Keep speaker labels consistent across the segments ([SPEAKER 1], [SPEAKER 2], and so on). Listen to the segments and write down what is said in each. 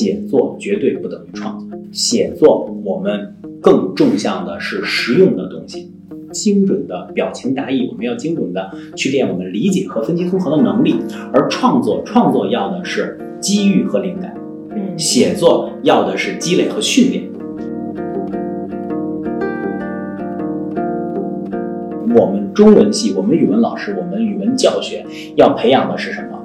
[SPEAKER 1] 写作绝对不等于创作，写作我们更重向的是实用的东西，精准的表情达意，我们要精准的去练我们理解和分析综合的能力，而创作创作要的是机遇和灵感，写作要的是积累和训练。我们中文系，我们语文老师，我们语文教学要培养的是什么？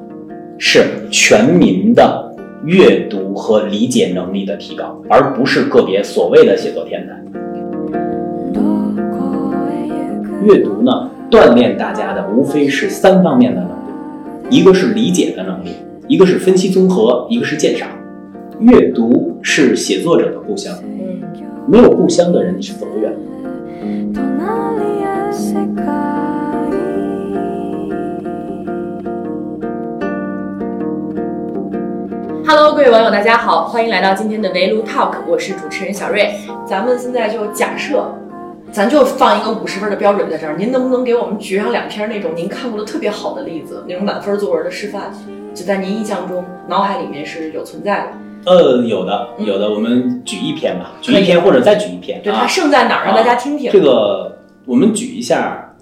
[SPEAKER 1] 是全民的阅读和理解能力的提高，而不是个别所谓的写作天才。阅读呢，锻炼大家的无非是三方面的能力，一个是理解的能力，一个是分析综合，一个是鉴赏。阅读是写作者的故乡，没有故乡的人，你是走不远的。
[SPEAKER 2] Hello，各位网友，大家好，欢迎来到今天的围炉 Talk，我是主持人小瑞。咱们现在就假设，咱就放一个五十分的标准在这儿，您能不能给我们举上两篇那种您看过的特别好的例子，那种满分作文的示范，就在您印象中、脑海里面是有存在的？
[SPEAKER 1] 呃，有的，有的，我们举一篇吧，举一篇或者再举一篇
[SPEAKER 2] 对，
[SPEAKER 1] 啊
[SPEAKER 2] 它。胜在哪儿？让大家听听。
[SPEAKER 1] 这个我们举一下，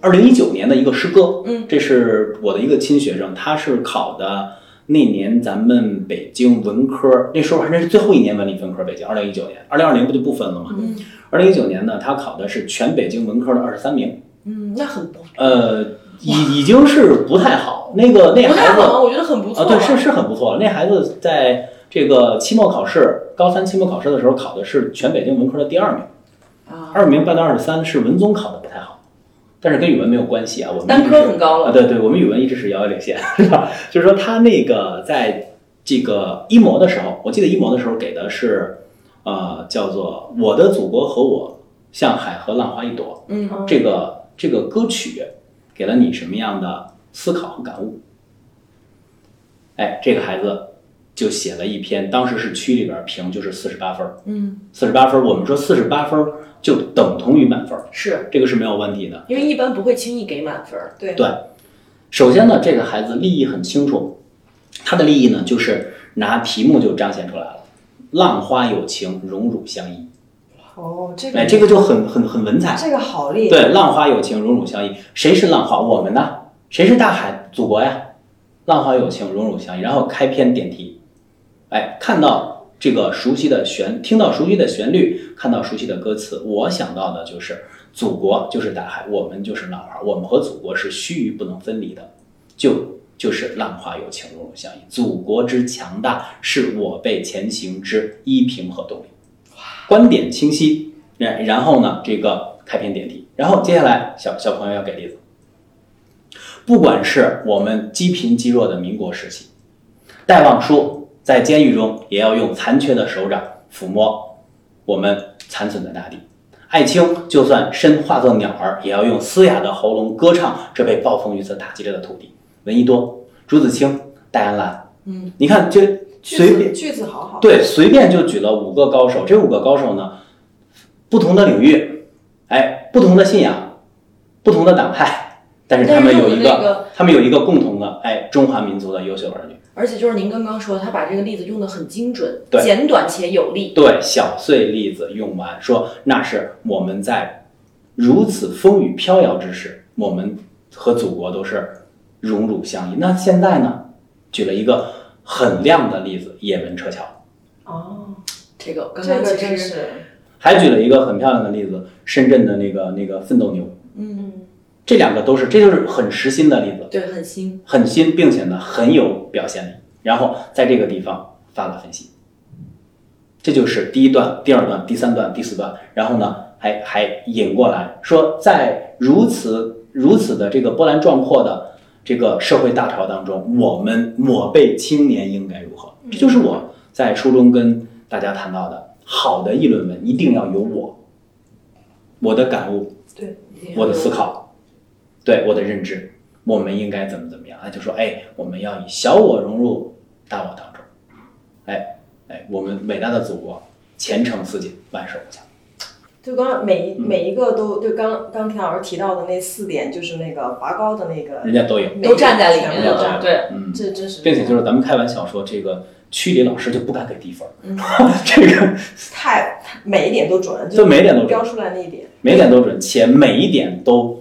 [SPEAKER 1] 二零一九年的一个诗歌，
[SPEAKER 2] 嗯，
[SPEAKER 1] 这是我的一个亲学生，他是考的那年咱们北京文科，那时候还真是最后一年文理分科，北京二零一九年，二零二零不就不分了吗？
[SPEAKER 2] 嗯。
[SPEAKER 1] 二零一九年呢，他考的是全北京文科的二十三名，
[SPEAKER 2] 嗯，那很不
[SPEAKER 1] 呃，已已经是不太好，那个那孩子？
[SPEAKER 2] 我觉得很不错
[SPEAKER 1] 啊，对，是是很不错。那孩子在这个期末考试，高三期末考试的时候考的是全北京文科的第二名，
[SPEAKER 2] 啊，
[SPEAKER 1] 二名半到二十三是文综考的不太好，但是跟语文没有关系啊。我们
[SPEAKER 2] 单科很高了。
[SPEAKER 1] 啊，对对，我们语文一直是遥遥领先，是吧？就是说他那个在这个一模的时候，我记得一模的时候给的是，呃，叫做《我的祖国和我像海和浪花一朵》
[SPEAKER 2] 嗯
[SPEAKER 1] 这个这个歌曲给了你什么样的思考和感悟？哎，这个孩子就写了一篇，当时是区里边评就是四十八分儿，
[SPEAKER 2] 嗯，
[SPEAKER 1] 四十八分儿，我们说四十八分儿就等同于满分儿，
[SPEAKER 2] 是
[SPEAKER 1] 这个是没有问题的。
[SPEAKER 2] 因为一般不会轻易给满分儿。
[SPEAKER 3] 对
[SPEAKER 1] 对，首先呢，这个孩子利益很清楚，他的利益呢就是拿题目就彰显出来了，浪花有情，荣辱相依。
[SPEAKER 3] 哦，这个
[SPEAKER 1] 哎，这个就很很很文采。
[SPEAKER 3] 这个好厉害，
[SPEAKER 1] 对，浪花有情，荣辱相依。谁是浪花？我们呢？谁是大海？祖国呀！浪花有情，荣辱相依。然后开篇点题，哎，看到这个熟悉的旋，听到熟悉的旋律，看到熟悉的歌词，我想到的就是祖国就是大海，我们就是浪花，我们和祖国是须臾不能分离的，就就是浪花有情，荣辱相依。祖国之强大是我辈前行之依凭和动力。观点清晰，然然后呢，这个开篇点题，然后接下来小小朋友要给例子，不管是我们积贫积弱的民国时期，戴望舒在监狱中也要用残缺的手掌抚摸我们残存的大地，艾青就算身化作鸟儿，也要用嘶哑的喉咙歌唱这被暴风雨所打击着的土地。闻一多、朱自清、戴安澜，
[SPEAKER 2] 嗯，
[SPEAKER 1] 你看就随便
[SPEAKER 3] 子句子好好，
[SPEAKER 1] 对，随便就举了五个高手，这五个高手呢，不同的领域，哎，不同的信仰，不同的党派，但是他们有一个他们有一个共同的，哎，中华民族的优秀儿女。
[SPEAKER 2] 而且就是您刚刚说，他把这个例子用的很精准，
[SPEAKER 1] 对
[SPEAKER 2] 简短且有力。
[SPEAKER 1] 对，小碎例子用完，说那是我们在如此风雨飘摇之时，我们和祖国都是荣辱相依。那现在呢，举了一个很亮的例子，也门撤侨。
[SPEAKER 3] 哦，
[SPEAKER 2] 这个刚
[SPEAKER 3] 这个
[SPEAKER 2] 刚其实
[SPEAKER 3] 真是，
[SPEAKER 1] 还举了一个很漂亮的例子，深圳的那个那个奋斗牛，
[SPEAKER 2] 嗯，
[SPEAKER 1] 这两个都是，这就是很实心的例子，
[SPEAKER 2] 对，很新。
[SPEAKER 1] 很新，并且呢很有表现力。然后在这个地方发了分析，这就是第一段、第二段、第三段、第四段，然后呢还还引过来说，在如此如此的这个波澜壮阔的这个社会大潮当中，我们我辈青年应该如何？这就是我在书中跟大家谈到的，好的议论文一定要有我，我的感悟，
[SPEAKER 3] 对，
[SPEAKER 1] 我的思考，对我的认知，我们应该怎么怎么样？啊，就说哎，我们要以小我融入大我当中，哎哎，我们伟大的祖国前程似锦，万事无疆。
[SPEAKER 3] 就刚刚每
[SPEAKER 1] 嗯。
[SPEAKER 3] 一每一个都，就刚刚田老师提到的那四点，就是那个拔高的那个，
[SPEAKER 1] 人家都有，
[SPEAKER 2] 都站在里面
[SPEAKER 3] 全部都
[SPEAKER 2] 的，对，
[SPEAKER 1] 嗯，
[SPEAKER 3] 这真是，
[SPEAKER 1] 并且就是咱们开玩笑说，这个区里老师就不敢给低分儿，
[SPEAKER 3] 嗯。
[SPEAKER 1] 这个
[SPEAKER 3] 太太每一点都准，
[SPEAKER 1] 就每一点都准。
[SPEAKER 3] 标出来那一点。
[SPEAKER 1] 每一点都准，且每一点都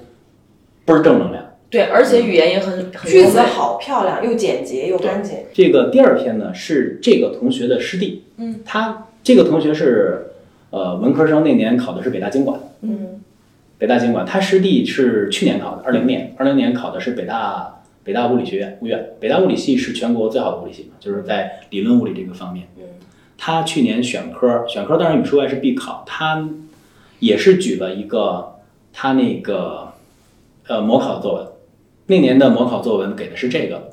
[SPEAKER 1] 倍儿正能量。
[SPEAKER 2] 对，而且语言也很很
[SPEAKER 3] 句子好漂亮，又简洁又干净。
[SPEAKER 1] 这个第二篇呢是这个同学的师弟，
[SPEAKER 2] 嗯，
[SPEAKER 1] 他这个同学是呃文科生，那年考的是北大经管，
[SPEAKER 3] 嗯。
[SPEAKER 1] 北大经管，他师弟是去年考的，二零年，二零年考的是北大北大物理学院物院，北大物理系是全国最好的物理系嘛，就是在理论物理这个方面。
[SPEAKER 3] 嗯。
[SPEAKER 1] 他去年选科，选科当然语数外是必考，他也是举了一个他那个呃模考作文，那年的模考作文给的是这个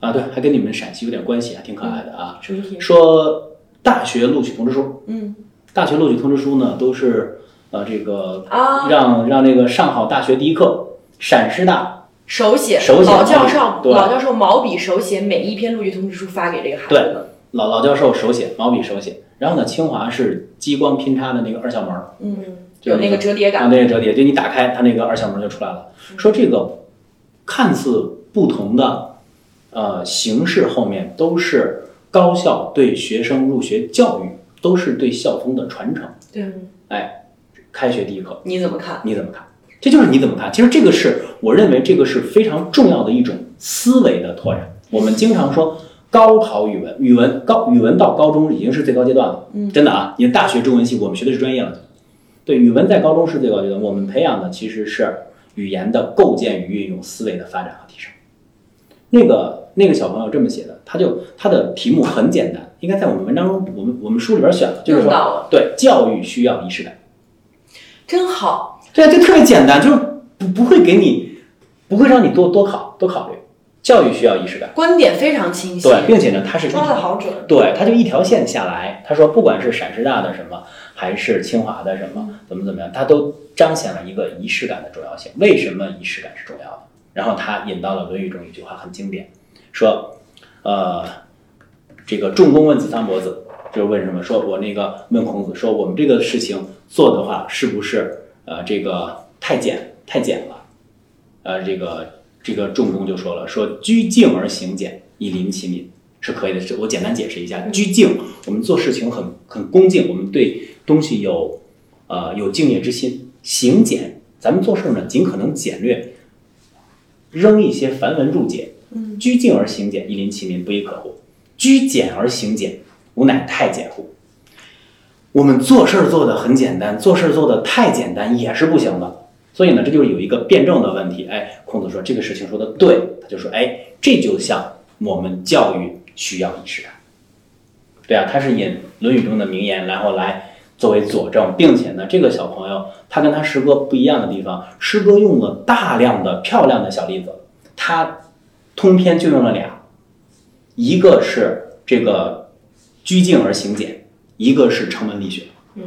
[SPEAKER 1] 啊，对，还跟你们陕西有点关系，还挺可爱的啊。
[SPEAKER 2] 什么题？
[SPEAKER 1] 说大学录取通知书，
[SPEAKER 2] 嗯
[SPEAKER 1] 大学录取通知书呢都是呃这个
[SPEAKER 2] 啊，
[SPEAKER 1] 让让那个上好大学第一课，陕师大
[SPEAKER 2] 手写，
[SPEAKER 1] 手写
[SPEAKER 2] 老教授老教授毛笔手写每一篇录取通知书发给这个孩子对。
[SPEAKER 1] 老老教授手写毛笔手写，然后呢清华是激光拼插的那个二校门儿，
[SPEAKER 2] 嗯，
[SPEAKER 1] 就是
[SPEAKER 2] 有那个折叠感啊。
[SPEAKER 1] 那个折叠，就你打开它那个二校门就出来了。说这个看似不同的呃形式后面都是高校对学生入学教育，都是对校风的传承。
[SPEAKER 2] 对，哎
[SPEAKER 1] 开学第一课。
[SPEAKER 2] 你怎么看？
[SPEAKER 1] 你怎么看？这就是你怎么看？其实这个是我认为这个是非常重要的一种思维的拓展。我们经常说高考语文，语文高语文到高中已经是最高阶段了。
[SPEAKER 2] 嗯
[SPEAKER 1] 真的啊，你大学中文系我们学的是专业了。对，语文在高中是最高阶段，我们培养的其实是语言的构建与运用、思维的发展和提升。那个那个小朋友这么写的，他就他的题目很简单，应该在我们文章中，我们我们书里边选了，就是说，对，教育需要仪式感。
[SPEAKER 2] 真好。
[SPEAKER 1] 对啊，就特别简单，就是不不会给你，不会让你多多考多考虑。教育需要仪式感，
[SPEAKER 2] 观点非常清晰。
[SPEAKER 1] 对，并且呢，他是一
[SPEAKER 3] 抓的好准。
[SPEAKER 1] 对，他就一条线下来。他说，不管是陕师大的什么，还是清华的什么，怎么怎么样，它都彰显了一个仪式感的重要性。为什么仪式感是重要的？然后他引到了《论语》中一句话，很经典，说，呃，这个仲弓问子桑伯子，就是问什么？说我那个问孔子说，我们这个事情做的话，是不是呃这个太简太简了？呃，这个这个仲弓就说了，说居敬而行简，以临其民是可以的。这我简单解释一下，拘敬，我们做事情很很恭敬，我们对东西有呃有敬业之心。行简，咱们做事呢，尽可能简略，扔一些繁文缛节。
[SPEAKER 2] 嗯，
[SPEAKER 1] 居敬而行简，以临其民，不亦可乎？拘简而行简，吾乃太简乎？我们做事儿做的很简单，做事儿做的太简单也是不行的。所以呢，这就是有一个辩证的问题。哎，孔子说这个事情说的对，他就说，哎，这就像我们教育需要仪式感。对啊，他是引《论语》中的名言，然后来作为佐证，并且呢，这个小朋友他跟他诗歌不一样的地方，诗歌用了大量的漂亮的小例子，他通篇就用了俩，一个是这个居敬而行简，一个是成文力学。
[SPEAKER 3] 嗯，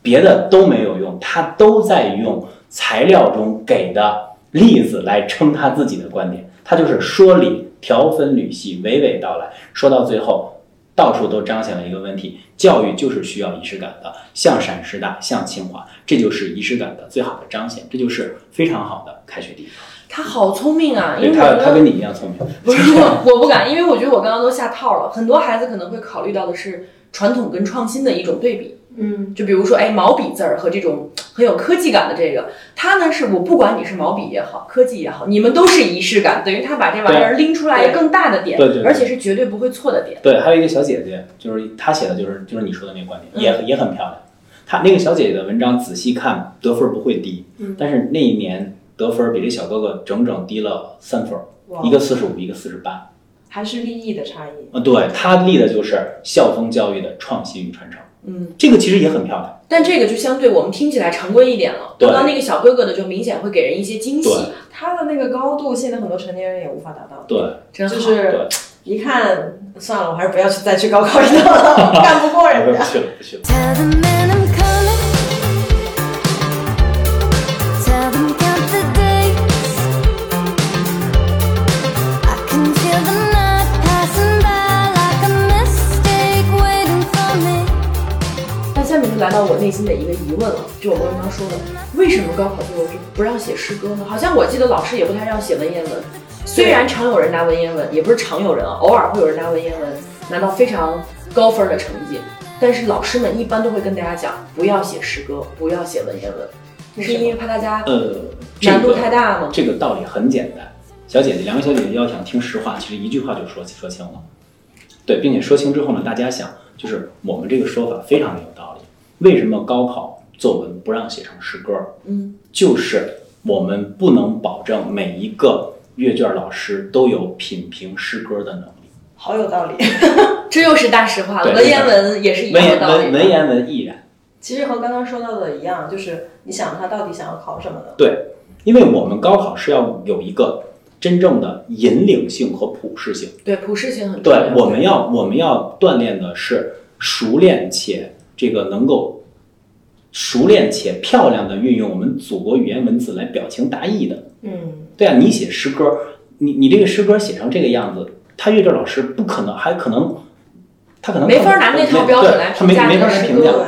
[SPEAKER 1] 别的都没有用，他都在用材料中给的例子来撑他自己的观点。他就是说理、条分缕析、娓娓道来，说到最后，到处都彰显了一个问题：教育就是需要仪式感的，像陕师大，像清华，这就是仪式感的最好的彰显，这就是非常好的开学第一课。
[SPEAKER 2] 他好聪明啊，因为他，
[SPEAKER 1] 他跟你一样聪明。
[SPEAKER 2] 不是我，我不敢，因为我觉得我刚刚都下套了。很多孩子可能会考虑到的是传统跟创新的一种对比，
[SPEAKER 3] 嗯，
[SPEAKER 2] 就比如说，哎，毛笔字儿和这种很有科技感的这个，它呢是我不管你是毛笔也好，科技也好，你们都是仪式感，等于他把这玩意儿拎出来一个更大的点，
[SPEAKER 1] 对对对
[SPEAKER 2] 而且是绝对不会错的点。
[SPEAKER 1] 对，还有一个小姐姐，就是她写的就是就是你说的那个观点，也也很漂亮。她那个小姐姐的文章仔细看，得分不会低，
[SPEAKER 3] 嗯
[SPEAKER 1] 但是那一年得分比这小哥哥整整低了三分，
[SPEAKER 3] 哇
[SPEAKER 1] 一个四十五，一个四十八。
[SPEAKER 3] 还是利益的差异。
[SPEAKER 1] 啊，对，他立的就是校风教育的创新与传承，
[SPEAKER 2] 嗯，
[SPEAKER 1] 这个其实也很漂亮。
[SPEAKER 2] 但这个就相对我们听起来常规一点了。
[SPEAKER 1] 对
[SPEAKER 2] 刚刚那个小哥哥的就明显会给人一些惊喜，
[SPEAKER 1] 对
[SPEAKER 3] 他的那个高度，现在很多成年人也无法达到。
[SPEAKER 1] 对，
[SPEAKER 2] 真好。
[SPEAKER 3] 就是
[SPEAKER 1] 对
[SPEAKER 3] 一看，算了，我还是不要去再去高考一趟了，干不过人家。
[SPEAKER 1] 不去了，不去了。
[SPEAKER 2] 下面就来到我内心的一个疑问了，就我刚刚说的，为什么高考作文不让写诗歌呢？好像我记得老师也不太让写文言文，虽然常有人拿文言文，也不是常有人啊，偶尔会有人拿文言文，拿到非常高分的成绩，但是老师们一般都会跟大家讲，不要写诗歌，不要写文言文，是因为怕大家
[SPEAKER 1] 呃，
[SPEAKER 2] 难度太大吗？
[SPEAKER 1] 这个道理很简单，小姐姐，两位小姐姐要想听实话，其实一句话就说说清了。对，并且说清之后呢，大家想，就是我们这个说法非常的有道理。为什么高考作文不让写成诗歌？
[SPEAKER 2] 嗯，
[SPEAKER 1] 就是我们不能保证每一个阅卷老师都有品评诗歌的能力。
[SPEAKER 3] 好有道理。
[SPEAKER 2] 这又是大实话了。文言文也是一样的道理
[SPEAKER 1] 文。文言文亦然。
[SPEAKER 3] 其实和刚刚说到的一样，就是你想他到底想要考什么呢？
[SPEAKER 1] 对，因为我们高考是要有一个真正的引领性和普适性。
[SPEAKER 2] 对，普适性很重要。
[SPEAKER 1] 对，我们要我们要锻炼的是熟练且这个能够熟练且漂亮的运用我们祖国语言文字来表情达意的。
[SPEAKER 3] 嗯，
[SPEAKER 1] 对啊，你写诗歌，你你这个诗歌写成这个样子，他阅卷老师不可能，还可能他可能
[SPEAKER 2] 没法拿那套标准来
[SPEAKER 1] 对他没
[SPEAKER 2] 评价
[SPEAKER 1] 没法来评价。
[SPEAKER 3] 对，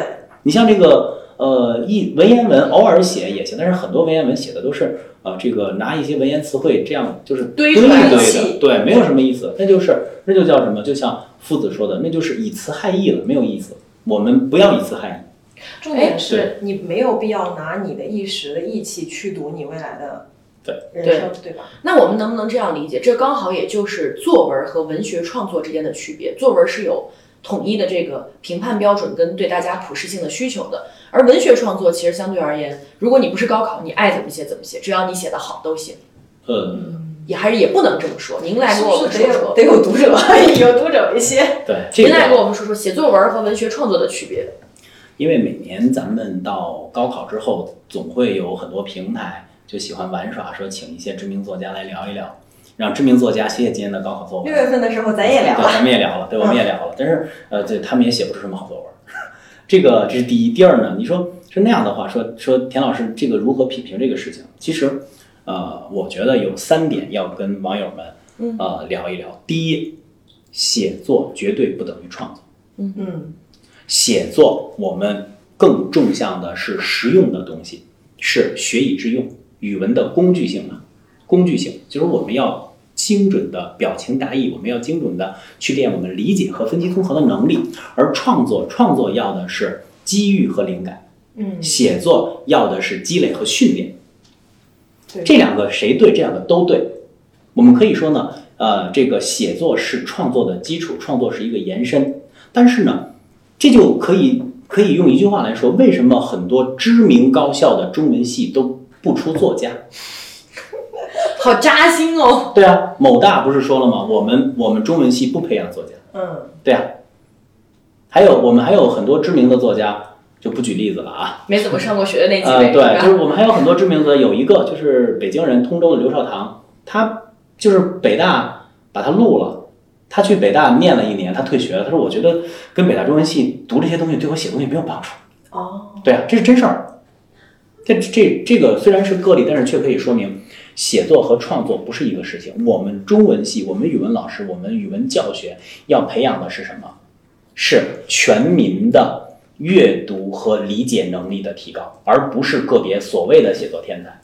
[SPEAKER 1] 你像这个呃一文言文偶尔写也行，但是很多文言文写的都是呃这个拿一些文言词汇这样就是堆一堆
[SPEAKER 3] 的
[SPEAKER 1] 对，没有什么意思，那就是那就叫什么？就像夫子说的，那就是以词害义了，没有意思。我们不要以词害义。
[SPEAKER 3] 重点是你没有必要拿你的一时的义气去赌你未来的
[SPEAKER 1] 对
[SPEAKER 3] 人生，对吧？
[SPEAKER 2] 那我们能不能这样理解？这刚好也就是作文和文学创作之间的区别。作文是有统一的这个评判标准跟对大家普适性的需求的，而文学创作其实相对而言，如果你不是高考，你爱怎么写怎么写，只要你写得好都行。
[SPEAKER 1] 呃，
[SPEAKER 2] 也还是也不能这么说。您来
[SPEAKER 3] 是
[SPEAKER 2] 给我们说说，
[SPEAKER 3] 得有读者，有读者为先。
[SPEAKER 1] 对，这
[SPEAKER 2] 您来给我们说说写作文和文学创作的区别。
[SPEAKER 1] 因为每年咱们到高考之后，总会有很多平台就喜欢玩耍，说请一些知名作家来聊一聊，让知名作家写写今年的高考作文
[SPEAKER 3] 六。月份的时候咱也聊
[SPEAKER 1] 对，
[SPEAKER 3] 了，
[SPEAKER 1] 咱们也聊了，对，我们也聊了，但是呃，对他们也写不出什么好作文。这个这是第一，第二呢，你说是那样的话，说说田老师这个如何品评这个事情，其实呃，我觉得有三点要跟网友们呃聊一聊。第一，写作绝对不等于创作，
[SPEAKER 3] 嗯，
[SPEAKER 1] 写作我们更重向的是实用的东西，是学以致用，语文的工具性嘛，工具性。就是我们要精准的表情达意，我们要精准的去练我们理解和分析综合的能力，而创作创作要的是机遇和灵感，
[SPEAKER 3] 嗯，
[SPEAKER 1] 写作要的是积累和训练。
[SPEAKER 3] 对
[SPEAKER 1] 这两个谁对？这两个都对。我们可以说呢，呃，这个写作是创作的基础，创作是一个延伸。但是呢，这就可以可以用一句话来说，为什么很多知名高校的中文系都不出作家？
[SPEAKER 2] 好扎心哦！
[SPEAKER 1] 对啊，某大不是说了吗？我们我们中文系不培养作家。
[SPEAKER 3] 嗯，
[SPEAKER 1] 对啊，还有我们还有很多知名的作家，就不举例子了啊。
[SPEAKER 2] 没怎么上过学的那几
[SPEAKER 1] 呃，
[SPEAKER 2] 位，
[SPEAKER 1] 对，就是我们还有很多知名的，有一个就是北京人，通州的刘少棠，他就是北大把他录了，他去北大念了一年，他退学了。他说：“我觉得跟北大中文系读这些东西对我写东西没有帮助。
[SPEAKER 3] 哦，”
[SPEAKER 1] 对啊，这是真事儿。这这这个虽然是个例，但是却可以说明写作和创作不是一个事情。我们中文系，我们语文老师，我们语文教学要培养的是什么？是全民的阅读和理解能力的提高，而不是个别所谓的写作天才。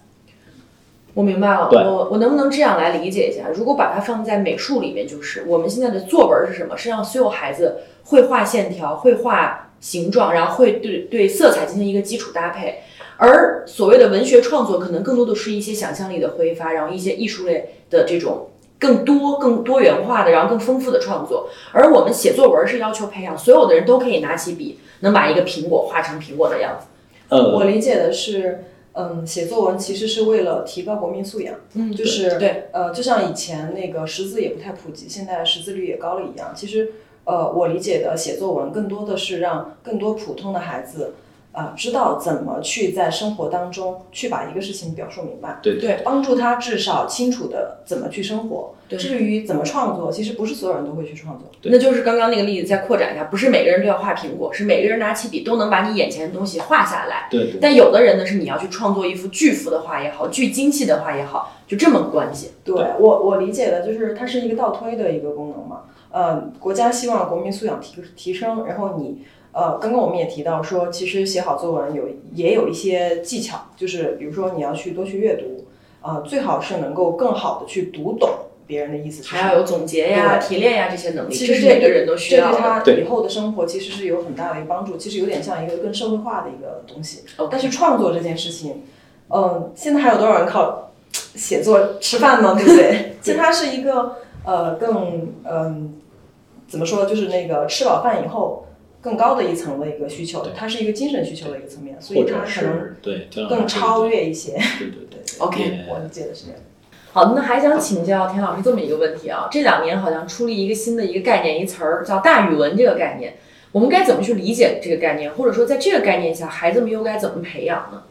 [SPEAKER 2] 我明白了，我我能不能这样来理解一下？如果把它放在美术里面，就是我们现在的作文是什么？是让所有孩子会画线条，会画形状，然后会对对色彩进行一个基础搭配。而所谓的文学创作，可能更多的是一些想象力的挥发，然后一些艺术类的这种更多、更多元化的，然后更丰富的创作。而我们写作文是要求培养所有的人都可以拿起笔，能把一个苹果画成苹果的样子。
[SPEAKER 1] 呃，
[SPEAKER 3] 我理解的是，嗯，写作文其实是为了提高国民素养，
[SPEAKER 2] 嗯
[SPEAKER 3] 就是
[SPEAKER 2] 对，
[SPEAKER 3] 呃，就像以前那个识字也不太普及，现在识字率也高了一样。其实，呃，我理解的写作文更多的是让更多普通的孩子。啊、知道怎么去在生活当中去把一个事情表述明白，
[SPEAKER 1] 对
[SPEAKER 2] 对
[SPEAKER 3] 帮助他至少清楚的怎么去生活。至于怎么创作，其实不是所有人都会去创作。
[SPEAKER 2] 那就是刚刚那个例子，再扩展一下，不是每个人都要画苹果，是每个人拿起笔都能把你眼前的东西画下来。
[SPEAKER 1] 对对，
[SPEAKER 2] 但有的人呢，是你要去创作一幅巨幅的画也好，巨精细的画也好，就这么个关系。
[SPEAKER 3] 对我我理解的就是它是一个倒推的一个功能嘛。呃，国家希望国民素养提提升，然后你呃，刚刚我们也提到说，其实写好作文有也有一些技巧，就是比如说你要去多去阅读，呃，最好是能够更好的去读懂别人的意思是什么，
[SPEAKER 2] 还要有总结呀、提炼呀这些能力，
[SPEAKER 3] 其实
[SPEAKER 2] 每个人都需要
[SPEAKER 3] 对他
[SPEAKER 1] 对
[SPEAKER 3] 以后的生活其实是有很大的一个帮助，其实有点像一个更社会化的一个东西。但是创作这件事情，嗯，现在还有多少人靠写作吃饭呢？对不对？其实它是一个呃更嗯怎么说，就是那个吃饱饭以后更高的一层的一个需求，它是一个精神需求的一个层面，所以它可能
[SPEAKER 1] 是对，
[SPEAKER 3] 更超越一些。
[SPEAKER 1] 对对对
[SPEAKER 2] OK
[SPEAKER 3] 我理解的是这样。
[SPEAKER 2] 好，那还想请教田老师这么一个问题啊，这两年好像出了一个新的一个概念，一词儿叫大语文这个概念，我们该怎么去理解这个概念，或者说在这个概念下，孩子们又该怎么培养呢？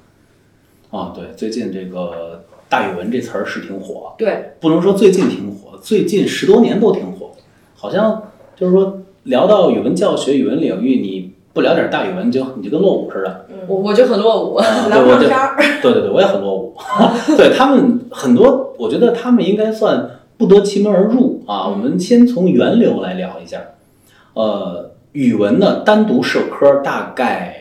[SPEAKER 1] 啊，对，最近这个大语文这词儿是挺火，
[SPEAKER 2] 对，
[SPEAKER 1] 不能说最近挺火，最近十多年都挺火，好像就是说聊到语文教学、语文领域，你不聊点大语文，你就你就跟落伍似的。
[SPEAKER 2] 我我就很落伍。
[SPEAKER 3] 聊
[SPEAKER 1] 我就
[SPEAKER 3] 聊天儿，
[SPEAKER 1] 对对对，我也很落伍。对他们很多，我觉得他们应该算不得其门而入啊。我们先从源流来聊一下。呃，语文呢单独社科大概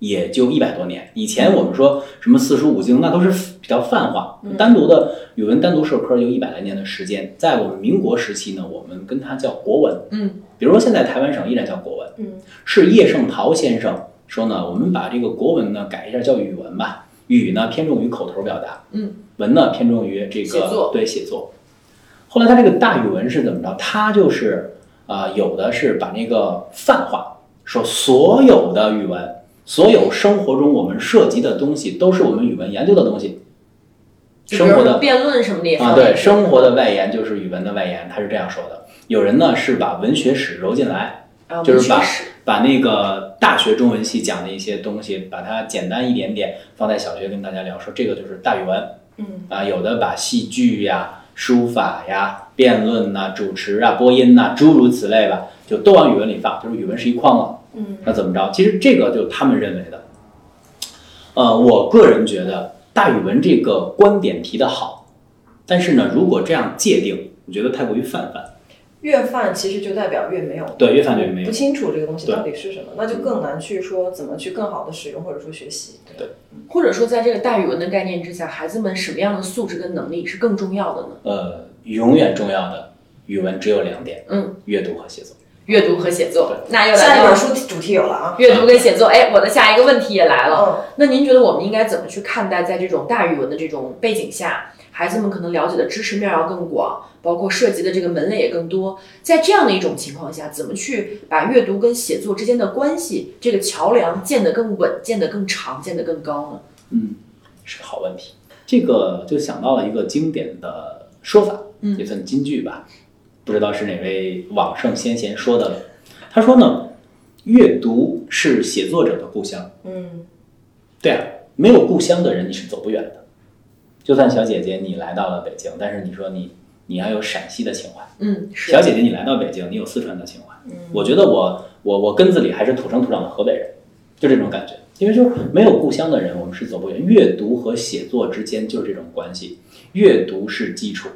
[SPEAKER 1] 也就一百多年。以前我们说什么四书五经，那都是比较泛化。单独的语文单独社科就一百来年的时间。在我们民国时期呢，我们跟它叫国文。
[SPEAKER 2] 嗯，
[SPEAKER 1] 比如说现在台湾省依然叫国文。
[SPEAKER 3] 嗯，
[SPEAKER 1] 是叶圣陶先生说呢，我们把这个国文呢改一下叫语文吧。语呢偏重于口头表达，
[SPEAKER 2] 嗯，
[SPEAKER 1] 文呢偏重于这个
[SPEAKER 2] 写
[SPEAKER 1] 对写作。后来他这个大语文是怎么着？他就是啊、有的是把那个泛化，说所有的语文，所有生活中我们涉及的东西，都是我们语文研究的东西。生活的
[SPEAKER 2] 辩论什么的也
[SPEAKER 1] 啊，对，生活的外延就是语文的外延，他是这样说的。有人呢是把文学史揉进来，
[SPEAKER 2] 啊，
[SPEAKER 1] 就是把把那个大学中文系讲的一些东西，把它简单一点点放在小学跟大家聊，说这个就是大语文。
[SPEAKER 3] 嗯
[SPEAKER 1] 啊，有的把戏剧呀、书法呀、辩论呐、主持啊、播音呐、诸如此类吧，就都往语文里放，就是语文是一框了。
[SPEAKER 3] 嗯
[SPEAKER 1] 那怎么着？其实这个就他们认为的。呃，我个人觉得大语文这个观点提得好，但是呢，如果这样界定，我觉得太过于泛泛。
[SPEAKER 3] 越泛其实就代表越没有，
[SPEAKER 1] 对，越泛就越没有
[SPEAKER 3] 不。清楚这个东西到底是什么，那就更难去说怎么去更好的使用或者说学习。
[SPEAKER 1] 对
[SPEAKER 2] 或者说在这个大语文的概念之下，孩子们什么样的素质跟能力是更重要的呢？
[SPEAKER 1] 呃，永远重要的语文只有两点，
[SPEAKER 2] 嗯，
[SPEAKER 1] 阅读和写作。
[SPEAKER 2] 阅读和写作。那又来了
[SPEAKER 3] 下一本书主题有了啊，
[SPEAKER 2] 阅读跟写作，哎，我的下一个问题也来了。
[SPEAKER 3] 嗯，
[SPEAKER 2] 那您觉得我们应该怎么去看待，在这种大语文的这种背景下，孩子们可能了解的知识面要更广，包括涉及的这个门类也更多。在这样的一种情况下，怎么去把阅读跟写作之间的关系，这个桥梁建得更稳、建得更长、建得更高呢？
[SPEAKER 1] 嗯，是个好问题。这个就想到了一个经典的说法，
[SPEAKER 2] 嗯
[SPEAKER 1] 也算金句吧，不知道是哪位往圣先贤说的了。他说呢，阅读是写作者的故乡。
[SPEAKER 3] 嗯
[SPEAKER 1] 对啊，没有故乡的人你是走不远的。就算小姐姐你来到了北京，但是你说你你要有陕西的情怀，
[SPEAKER 2] 嗯，是
[SPEAKER 1] 小姐姐你来到北京，你有四川的情怀。
[SPEAKER 3] 嗯
[SPEAKER 1] 我觉得我我我根子里还是土生土长的河北人，就这种感觉。因为就是没有故乡的人，我们是走不远。阅读和写作之间就是这种关系，阅读是基础，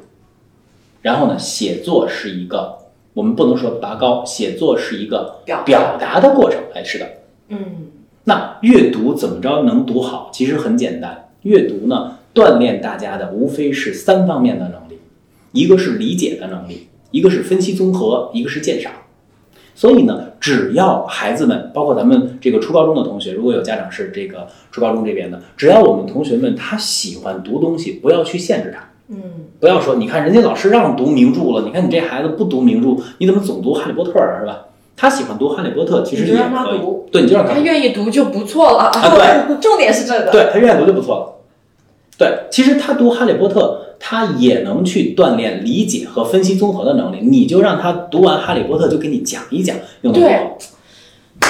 [SPEAKER 1] 然后呢，写作是一个我们不能说拔高，写作是一个
[SPEAKER 2] 表
[SPEAKER 1] 表达的过程。哎，是的。
[SPEAKER 3] 嗯
[SPEAKER 1] 那阅读怎么着能读好？其实很简单，阅读呢锻炼大家的无非是三方面的能力，一个是理解的能力，一个是分析综合，一个是鉴赏。所以呢，只要孩子们，包括咱们这个初高中的同学，如果有家长是这个初高中这边的，只要我们同学们他喜欢读东西，不要去限制他，
[SPEAKER 3] 嗯
[SPEAKER 1] 不要说你看人家老师让读名著了，你看你这孩子不读名著，你怎么总读哈利波特啊，是吧？他喜欢读哈利波特，其实也
[SPEAKER 3] 你就让他
[SPEAKER 1] 可以
[SPEAKER 3] 读，
[SPEAKER 1] 对，你就让他
[SPEAKER 2] 他愿意读就不错了。
[SPEAKER 1] 啊，对。
[SPEAKER 3] 重点是这个。
[SPEAKER 1] 对他愿意读就不错了。对，其实他读《哈利波特》，他也能去锻炼理解和分析综合的能力。你就让他读完《哈利波特》，就给你讲一讲，又能多
[SPEAKER 2] 对
[SPEAKER 1] 好。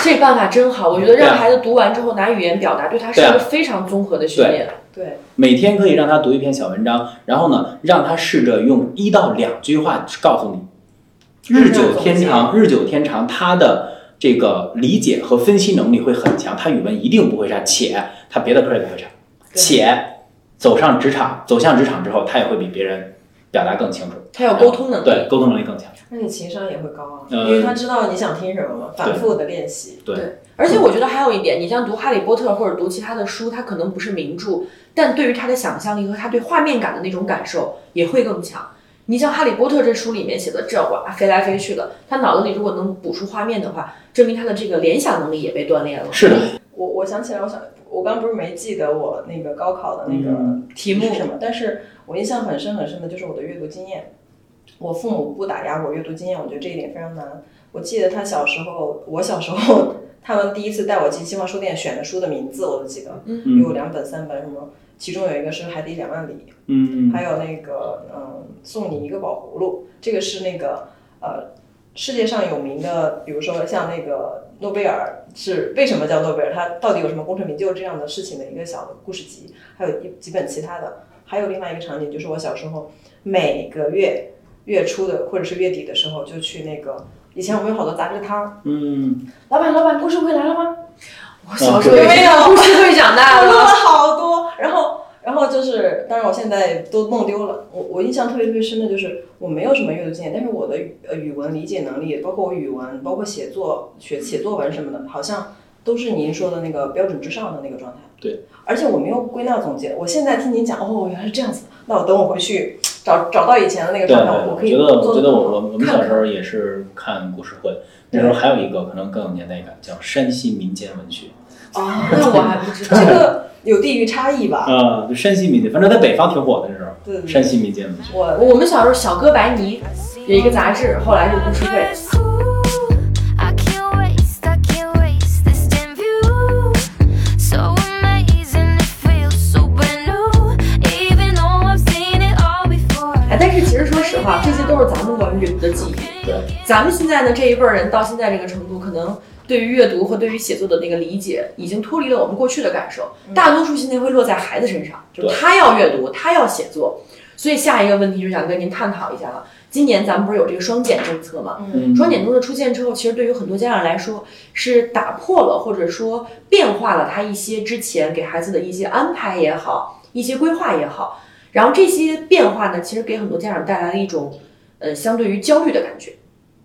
[SPEAKER 2] 这办法真好，我觉得让孩子读完之后拿语言表达，对他是一个非常综合的训练。
[SPEAKER 3] 对，
[SPEAKER 1] 每天可以让他读一篇小文章，然后呢，让他试着用一到两句话告诉你，日久天长，日久天长，他的这个理解和分析能力会很强，他语文一定不会差，且他别的科也不会差，且走上职场，走向职场之后，他也会比别人表达更清楚，
[SPEAKER 2] 他有沟通能力。
[SPEAKER 1] 对，沟通能力更强。
[SPEAKER 3] 那你情商也会高啊，
[SPEAKER 1] 呃
[SPEAKER 3] 因为他知道你想听什么嘛，反复的练习。
[SPEAKER 1] 对
[SPEAKER 2] 而且我觉得还有一点，你像读《哈利波特》或者读其他的书，它可能不是名著，但对于他的想象力和他对画面感的那种感受也会更强。你像《哈利波特》这书里面写的这哇飞来飞去的，他脑子里如果能补出画面的话，证明他的这个联想能力也被锻炼了。
[SPEAKER 1] 是的，
[SPEAKER 3] 我我想起来，我想我刚不是没记得我那个高考的那个
[SPEAKER 1] 嗯
[SPEAKER 2] 题目
[SPEAKER 3] 什么，但是我印象很深很深的就是我的阅读经验。我父母不打压我阅读经验，我觉得这一点非常难。我记得他小时候，我小时候，他们第一次带我进新华书店选的书的名字我都记得，
[SPEAKER 1] 嗯
[SPEAKER 3] 有两本三本什么，其中有一个是《海底两万里》，
[SPEAKER 1] 嗯
[SPEAKER 3] 还有那个嗯，送你一个宝葫芦，这个是那个呃，世界上有名的，比如说像那个诺贝尔是为什么叫诺贝尔，他到底有什么功成名就这样的事情的一个小的故事集，还有一几本其他的，还有另外一个场景就是我小时候每个月月初的或者是月底的时候就去那个。以前我们有好多杂志摊儿，
[SPEAKER 1] 嗯，
[SPEAKER 3] 老板，老板，故事会来了吗？
[SPEAKER 2] 我小时候
[SPEAKER 1] 对
[SPEAKER 2] 也是故事会长大
[SPEAKER 3] 我弄了。好多，然后然后就是，当然我现在都弄丢了。我我印象特别特别深的就是我没有什么阅读经验，但是我的语文理解能力，包括我语文，包括写作写写作文什么的，好像都是您说的那个标准之上的那个状态。
[SPEAKER 1] 对，
[SPEAKER 3] 而且我没有归纳总结，我现在听您讲，哦，原来是这样子。那我等我回去找找到以前的那个状态，我，可以
[SPEAKER 1] 我觉得我觉得我我我们小时候也是看故事会，那时候还有一个可能更有年代感，叫山西民间文学
[SPEAKER 2] 哦，那我还不知道。
[SPEAKER 3] 这个有地域差异吧？
[SPEAKER 1] 啊，就山西民间，反正在北方挺火的那时候，
[SPEAKER 3] 对对对
[SPEAKER 1] 山西民间文学。
[SPEAKER 3] 我
[SPEAKER 2] 我们小时候小哥白尼有一个杂志，后来是故事会。都是咱们关于阅读的记忆。
[SPEAKER 1] 对，
[SPEAKER 2] 咱们现在呢这一辈儿人到现在这个程度，可能对于阅读和对于写作的那个理解，已经脱离了我们过去的感受。大多数现在会落在孩子身上，就是他要阅读，他要写作。所以下一个问题就想跟您探讨一下了。今年咱们不是有这个双减政策吗？
[SPEAKER 1] 嗯
[SPEAKER 2] 双减政策出现之后，其实对于很多家长来说是打破了或者说变化了他一些之前给孩子的一些安排也好，一些规划也好。然后这些变化呢，其实给很多家长带来了一种呃相对于焦虑的感觉，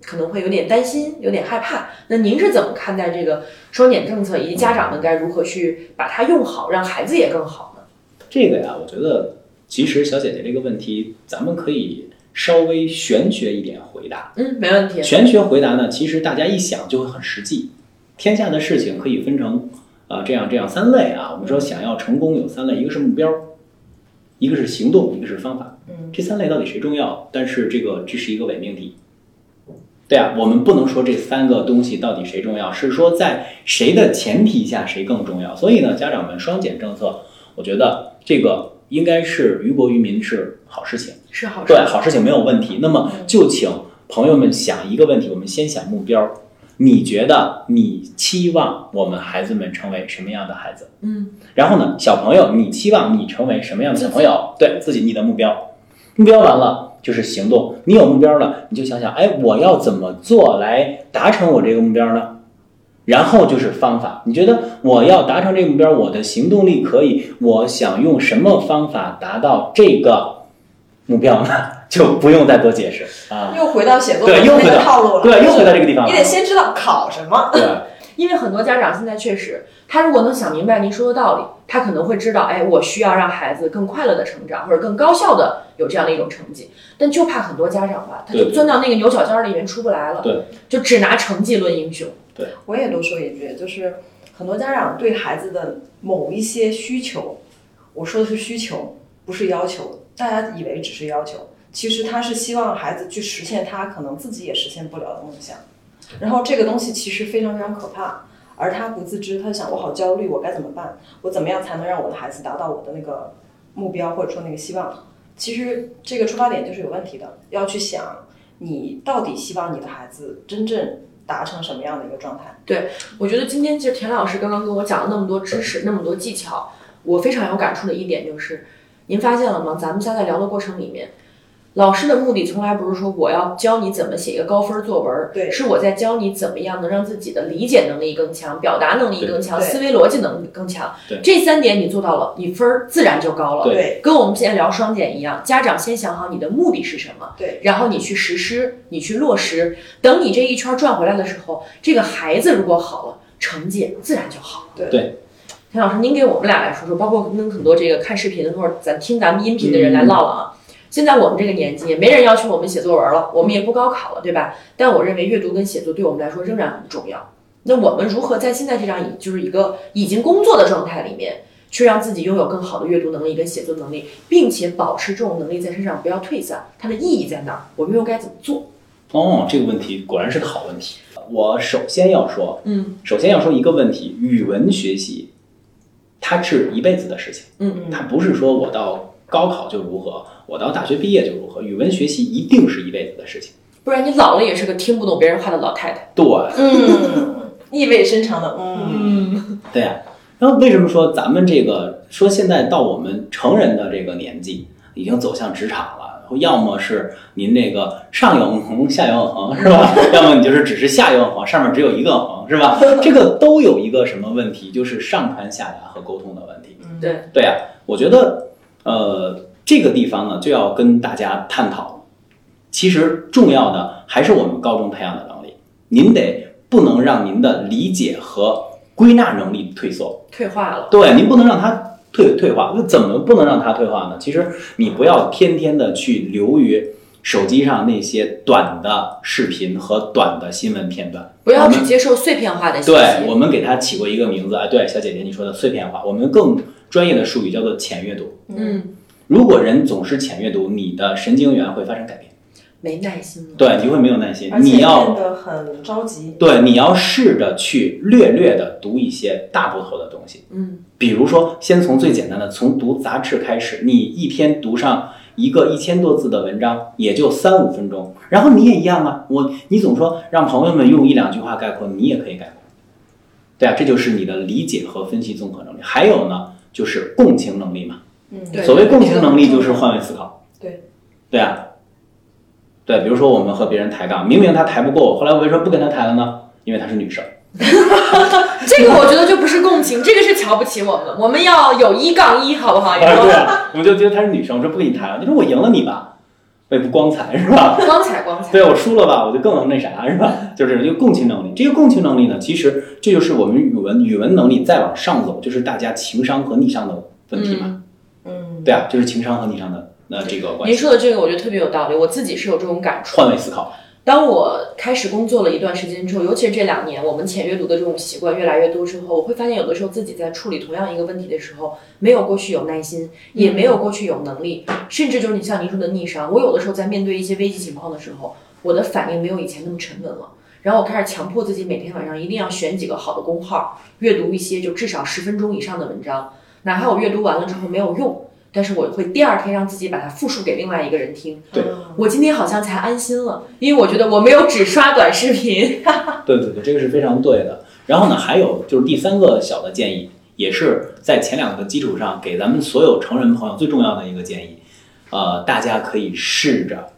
[SPEAKER 2] 可能会有点担心，有点害怕。那您是怎么看待这个双减政策，以及家长们该如何去把它用好，让孩子也更好呢？
[SPEAKER 1] 这个呀，我觉得其实小姐姐这个问题，咱们可以稍微玄学一点回答。
[SPEAKER 2] 嗯，没问题。
[SPEAKER 1] 玄学回答呢，其实大家一想就会很实际。天下的事情可以分成啊、呃这样这样三类啊。我们说想要成功有三类，一个是目标，一个是行动，一个是方法。
[SPEAKER 3] 嗯，
[SPEAKER 1] 这三类到底谁重要？但是这个这是一个伪命题。对啊，我们不能说这三个东西到底谁重要，是说在谁的前提下谁更重要。所以呢，家长们双减政策，我觉得这个应该是于国于民是好事情。
[SPEAKER 2] 是好事
[SPEAKER 1] 对，。好事情没有问题。那么就请朋友们想一个问题，我们先想目标。你觉得你期望我们孩子们成为什么样的孩子？
[SPEAKER 2] 嗯，
[SPEAKER 1] 然后呢，小朋友，你期望你成为什么样的小朋友？对自己你的目标，目标完了就是行动。你有目标了，你就想想，哎，我要怎么做来达成我这个目标呢？然后就是方法，你觉得我要达成这个目标，我的行动力可以，我想用什么方法达到这个目标呢？就不用再多解释啊。
[SPEAKER 3] 又回到写作文那
[SPEAKER 1] 对又回到
[SPEAKER 3] 个套路了，
[SPEAKER 1] 对，又回到这个地方了
[SPEAKER 3] 你。得先知道考什么。
[SPEAKER 1] 对，
[SPEAKER 2] 因为很多家长现在确实，他如果能想明白您说的道理，他可能会知道，哎，我需要让孩子更快乐的成长，或者更高效的有这样的一种成绩。但就怕很多家长吧，他就钻到那个牛角尖儿里面出不来了，
[SPEAKER 1] 对，
[SPEAKER 2] 就只拿成绩论英雄。
[SPEAKER 3] 对我也多说一句，就是很多家长对孩子的某一些需求，我说的是需求，不是要求。大家以为只是要求，其实他是希望孩子去实现他可能自己也实现不了的梦想。然后这个东西其实非常非常可怕，而他不自知，他就想我好焦虑，我该怎么办？我怎么样才能让我的孩子达到我的那个目标或者说那个希望？其实这个出发点就是有问题的，要去想你到底希望你的孩子真正达成什么样的一个状态。
[SPEAKER 2] 对我觉得今天其实田老师刚刚跟我讲了那么多知识，那么多技巧，我非常有感触的一点就是，您发现了吗？咱们仨在聊的过程里面，老师的目的从来不是说我要教你怎么写一个高分作文，
[SPEAKER 3] 对
[SPEAKER 2] 是我在教你怎么样能让自己的理解能力更强，表达能力更强，思维逻辑能力更强
[SPEAKER 1] 对。
[SPEAKER 2] 这三点你做到了，你分儿自然就高了。
[SPEAKER 1] 对
[SPEAKER 3] 对
[SPEAKER 2] 跟我们现在聊双减一样，家长先想好你的目的是什么，
[SPEAKER 3] 对，
[SPEAKER 2] 然后你去实施，你去落实。等你这一圈转回来的时候，这个孩子如果好了，成绩自然就好了。
[SPEAKER 3] 对
[SPEAKER 1] 对
[SPEAKER 2] 田老师，您给我们俩来说说，包括跟很多这个看视频的或者咱听咱们音频的人来唠唠啊，现在我们这个年纪，也没人要求我们写作文了，我们也不高考了，对吧？但我认为阅读跟写作对我们来说仍然很重要。那我们如何在现在这样一就是一个已经工作的状态里面，去让自己拥有更好的阅读能力跟写作能力，并且保持这种能力在身上不要退散？它的意义在哪儿？我们又该怎么做？
[SPEAKER 1] 哦，这个问题果然是个好问题。我首先要说，
[SPEAKER 2] 嗯
[SPEAKER 1] 首先要说一个问题：语文学习，它是一辈子的事情，
[SPEAKER 2] 嗯嗯
[SPEAKER 1] 它不是说我到高考就如何，我到大学毕业就如何。语文学习一定是一辈子的事情。
[SPEAKER 2] 不然你老了也是个听不懂别人话的老太太。
[SPEAKER 1] 对，
[SPEAKER 3] 嗯，意味深长的，嗯，
[SPEAKER 2] 嗯
[SPEAKER 1] 对呀、然后为什么说咱们这个说现在到我们成人的这个年纪，已经走向职场了，要么是您这个上有横下有横是吧？要么你就是只是下有横，上面只有一个横是吧？这个都有一个什么问题，就是上传下达和沟通的问题。
[SPEAKER 2] 对，
[SPEAKER 1] 对呀、我觉得呃这个地方呢就要跟大家探讨，其实重要的还是我们高中培养的能力，您得不能让您的理解和归纳能力退缩。
[SPEAKER 2] 退化了。
[SPEAKER 1] 对，您不能让它退退化。那怎么不能让它退化呢？其实你不要天天的去流于手机上那些短的视频和短的新闻片段。
[SPEAKER 2] 不要
[SPEAKER 1] 我们
[SPEAKER 2] 只接受碎片化的信息。
[SPEAKER 1] 对，我们给它起过一个名字，啊，对，小姐姐你说的碎片化，我们更专业的术语叫做浅阅读。
[SPEAKER 2] 嗯，
[SPEAKER 1] 如果人总是浅阅读，你的神经元会发生改变，
[SPEAKER 2] 没耐心了。
[SPEAKER 1] 对，你会没有耐心你要
[SPEAKER 3] 变得很着急，
[SPEAKER 1] 对，你要试着去略略的读一些大部头的东西。
[SPEAKER 2] 嗯，
[SPEAKER 1] 比如说，先从最简单的，从读杂志开始，你一天读上一个一千多字的文章，也就三五分钟。然后你也一样啊，我你总说让朋友们用一两句话概括，你也可以概括。对啊，这就是你的理解和分析综合能力。还有呢，就是共情能力嘛。
[SPEAKER 3] 嗯，
[SPEAKER 2] 对
[SPEAKER 1] 所谓共情能力，就是换位思考。
[SPEAKER 3] 对，
[SPEAKER 1] 对啊，对，比如说我们和别人抬杠，明明他抬不过我，后来我为什么不跟他抬了呢？因为她是女生。
[SPEAKER 2] 这个我觉得就不是共情，这个是瞧不起我们。我们要有一杠一，好不好？以
[SPEAKER 1] 啊，
[SPEAKER 2] 后
[SPEAKER 1] 对啊，我们就觉得她是女生，我说不跟你抬了，你说我赢了你吧，我也不光彩是吧？
[SPEAKER 2] 光彩光彩。
[SPEAKER 1] 对我输了吧，我就更那啥是吧？就是这个共情能力。这个共情能力呢，其实这就是我们语文语文能力再往上走，就是大家情商和逆商的问题嘛。
[SPEAKER 3] 嗯，
[SPEAKER 1] 对啊，就是情商和逆商的那这个关系您。
[SPEAKER 2] 说的这个我觉得特别有道理，我自己是有这种感触。
[SPEAKER 1] 换位思考，
[SPEAKER 2] 当我开始工作了一段时间之后，尤其是这两年，我们浅阅读的这种习惯越来越多之后，我会发现有的时候自己在处理同样一个问题的时候，没有过去有耐心，也没有过去有能力，甚至就是你像您说的逆商。我有的时候在面对一些危机情况的时候，我的反应没有以前那么沉稳了。然后我开始强迫自己每天晚上一定要选几个好的公号，阅读一些就至少十分钟以上的文章，哪怕我阅读完了之后没有用，但是我会第二天让自己把它复述给另外一个人听。
[SPEAKER 1] 对
[SPEAKER 2] 我今天好像才安心了，因为我觉得我没有只刷短视频。
[SPEAKER 1] 对对对，这个是非常对的。然后呢，还有就是第三个小的建议，也是在前两个基础上给咱们所有成人朋友最重要的一个建议，呃，大家可以试着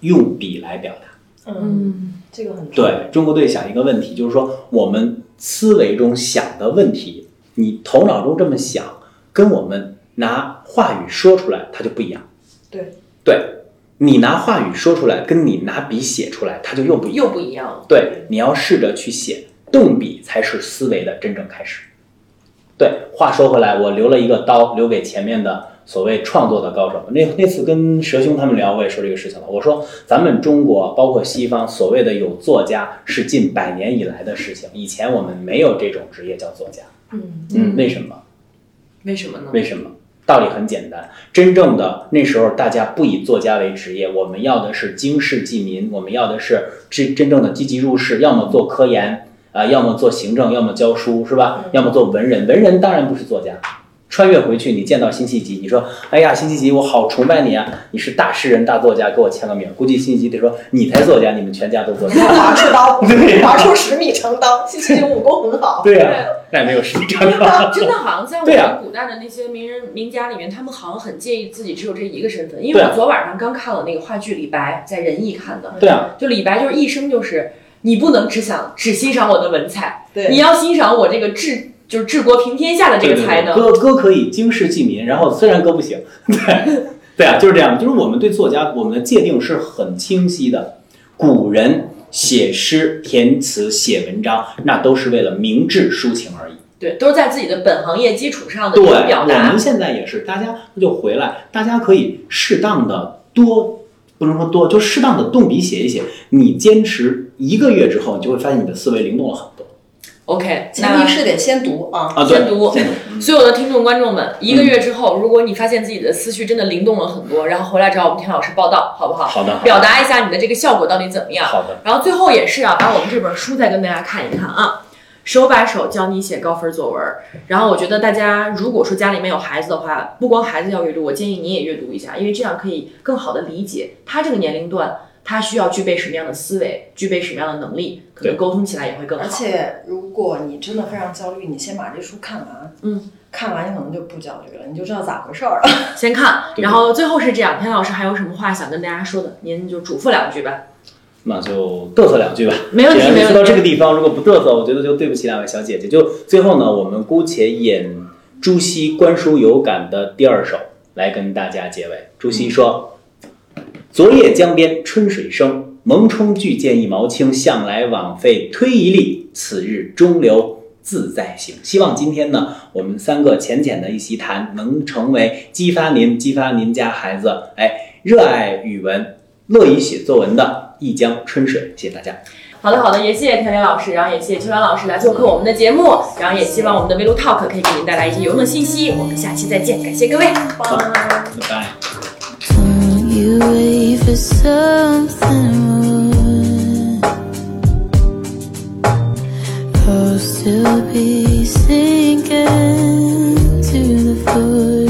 [SPEAKER 1] 用笔来表达。
[SPEAKER 3] 嗯，这个很重要，
[SPEAKER 1] 对中国队想一个问题，就是说我们思维中想的问题，你头脑中这么想，跟我们拿话语说出来，它就不一样。
[SPEAKER 3] 对，
[SPEAKER 1] 对，你拿话语说出来，跟你拿笔写出来，它就又不一样。
[SPEAKER 2] 又不一样了。
[SPEAKER 1] 对，你要试着去写，动笔才是思维的真正开始。对，话说回来，我留了一个刀，留给前面的所谓创作的高手。那那次跟蛇兄他们聊，我也说这个事情了。我说，咱们中国包括西方所谓的有作家，是近百年以来的事情。以前我们没有这种职业叫作家。
[SPEAKER 3] 嗯
[SPEAKER 1] 嗯，为什么？
[SPEAKER 2] 为什么呢？
[SPEAKER 1] 为什么？道理很简单，真正的那时候大家不以作家为职业，我们要的是经世济民，我们要的是真真正的积极入世，要么做科研啊、要么做行政，要么教书，是吧？要么做文人，文人当然不是作家。穿越回去，你见到辛弃疾，你说：“哎呀，辛弃疾，我好崇拜你啊！你是大诗人、大作家，给我签个名。”估计辛弃疾得说：“你才作家，你们全家都作家。
[SPEAKER 3] 拿出刀，
[SPEAKER 1] 对
[SPEAKER 3] 拿出十米长刀，辛弃疾武功很好”，
[SPEAKER 1] 对呀、那也没有十米长刀。
[SPEAKER 2] 真的好像在我们古代的那些名人名家里面，他们好像很介意自己只有这一个身份。因为我昨晚上刚看了那个话剧《李白》，在仁义看的，
[SPEAKER 1] 对啊，
[SPEAKER 2] 就李白就是一生就是你不能只想只欣赏我的文采，
[SPEAKER 3] 对你，
[SPEAKER 2] 要欣赏我这个治就是治国平天下的这
[SPEAKER 1] 对对对，
[SPEAKER 2] 个才能。
[SPEAKER 1] 歌歌可以经世济民，然后虽然歌不行，对 对啊，就是这样，就是我们对作家我们的界定是很清晰的。古人写诗、填词、写文章，那都是为了明志抒情而已。
[SPEAKER 2] 对，都是在自己的本行业基础上的
[SPEAKER 1] 对，
[SPEAKER 2] 表达
[SPEAKER 1] 我们。现在也是，大家那就回来，大家可以适当的多，不能说多，就适当的动笔写一写。你坚持一个月之后，你就会发现你的思维灵动了很多
[SPEAKER 2] OK，
[SPEAKER 3] 前
[SPEAKER 2] 那
[SPEAKER 3] 提是得先读啊。
[SPEAKER 1] 啊。
[SPEAKER 2] 先读 所有的听众观众们，一个月之后，如果你发现自己的思绪真的灵动了很多，然后回来找我们田老师报道，好不好？
[SPEAKER 1] 好的，好的
[SPEAKER 2] 表达一下你的这个效果到底怎么样。
[SPEAKER 1] 好的，
[SPEAKER 2] 然后最后也是啊，把我们这本书再跟大家看一看啊，手把手教你写高分作文。然后我觉得大家如果说家里面有孩子的话，不光孩子要阅读，我建议你也阅读一下，因为这样可以更好的理解他这个年龄段他需要具备什么样的思维，具备什么样的能力，可能沟通起来也会更好。
[SPEAKER 3] 而且如果你真的非常焦虑，你先把这书看完，
[SPEAKER 2] 嗯，
[SPEAKER 3] 看完你可能就不焦虑了，你就知道咋回事儿了。
[SPEAKER 2] 先看，然后最后是这样，田老师还有什么话想跟大家说的，您就嘱咐两句吧。
[SPEAKER 1] 那就嘚瑟两句吧。
[SPEAKER 2] 没问题没问题
[SPEAKER 1] 这个地方，如果不嘚瑟，我觉得就对不起两位小姐姐。就最后呢，我们姑且演朱熹观书有感的第二首来跟大家结尾。朱熹说：“昨夜江边春水生，蒙冲巨舰一毛轻。向来枉费推一力，此日中流自在行。”希望今天呢，我们三个浅浅的一席谈，能成为激发您、激发您家孩子哎热爱语文、乐于写作文的一江春水。谢谢大家。
[SPEAKER 2] 好的，好的，也谢谢田连老师，然后也谢谢秋阳老师来做客我们的节目，然后也希望我们的微路 Talk 可以给您带来一些有用的信息。我们下期再见，感谢各位。
[SPEAKER 1] 好，拜拜。
[SPEAKER 4] You wait for something more? Oh, still be sinking to the floor.